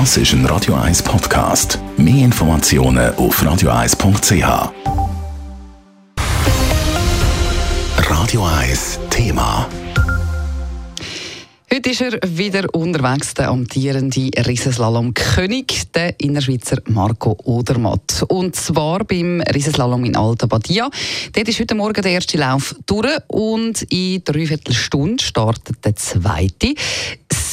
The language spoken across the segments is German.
Das ist ein Radio 1 Podcast. Mehr Informationen auf radio1.ch. Radio 1 Thema. Heute ist er wieder unterwegs, der amtierende Riesenslalom-König, der Innerschweizer Marco Odermatt. Und zwar beim Riesenslalom in Alta Badia. Dort ist heute Morgen der erste Lauf durch und in dreiviertel Stunde startet der zweite.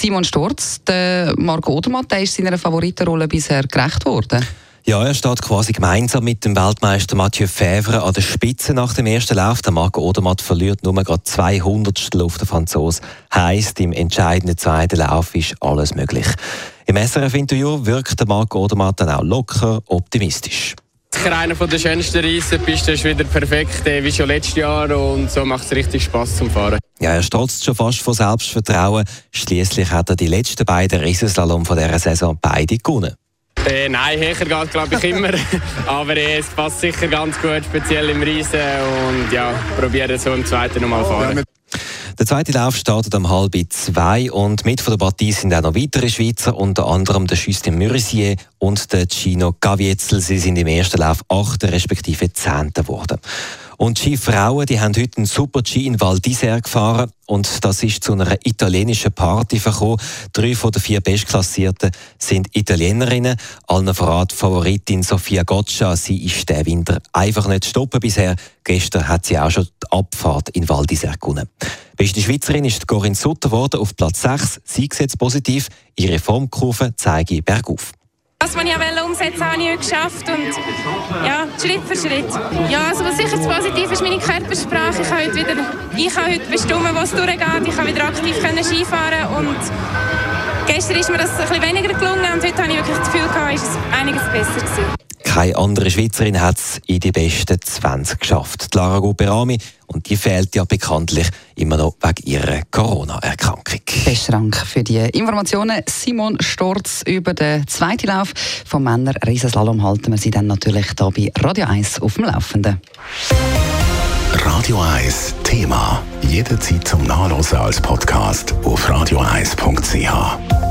Simon Storz, der Marco Odermatt, der ist seiner Favoritenrolle bisher gerecht worden. Ja, er steht quasi gemeinsam mit dem Weltmeister Mathieu Fevre an der Spitze nach dem ersten Lauf. Der Marco Odermatt verliert nur gerade 200 auf den Franzos. Heißt, im entscheidenden zweiten Lauf ist alles möglich. Im SRF-Interview wirkt der Marco Odermatt dann auch locker optimistisch. Sicher einer der schönsten Reisenpisten ist wieder perfekt, wie schon letztes Jahr und so macht es richtig Spaß zum Fahren. Ja, er strotzt schon fast von Selbstvertrauen. Schließlich hat er die letzten beiden Riesenslalom von dieser Saison beide gewonnen. Äh, nein, höher geht glaube ich immer. Aber äh, es passt sicher ganz gut, speziell im Riesen. Und ja, probiere so im zweiten nochmal fahren. Der zweite Lauf startet um halb zwei und mit von der Partie sind auch noch weitere Schweizer, unter anderem der Justin Mürisier und der Gino Gavietzel. Sie sind im ersten Lauf achter respektive zehnter geworden. Und die Skifrauen, die haben heute einen Super G in Val d'Isère gefahren und das ist zu einer italienischen Party gekommen. Drei von den vier Bestklassierten sind Italienerinnen. Allen voran Favoritin Sofia Goccia. Sie ist der Winter einfach nicht stoppen bisher. Gestern hat sie auch schon die Abfahrt in Val d'Isère gewonnen. Beste Schweizerin ist Corinne Sutter geworden auf Platz 6. Sie sieht positiv. Ihre Formkurve zeige bergauf. Das, was ich umsetzen wollte, habe ich geschafft. Und ja, Schritt für Schritt. Ja, also was sicher das Positive ist meine Körpersprache. Ich kann heute, wieder, ich kann heute bestimmen, wo es durchgeht. Ich kann wieder aktiv können Skifahren und gestern ist mir das ein bisschen weniger gelungen und heute habe ich wirklich das Gefühl, ist es einiges besser gewesen. Keine andere Schweizerin hat es in die besten 20 geschafft. Lara Guperami. Und die fehlt ja bekanntlich immer noch wegen ihrer Corona-Erkrankung. Besten Dank für die Informationen. Simon Storz über den zweiten Lauf vom Männer Riesenslalom halten wir Sie dann natürlich hier bei Radio 1 auf dem Laufenden. Radio 1 Thema. Jederzeit zum Nachlesen als Podcast auf radio1.ch.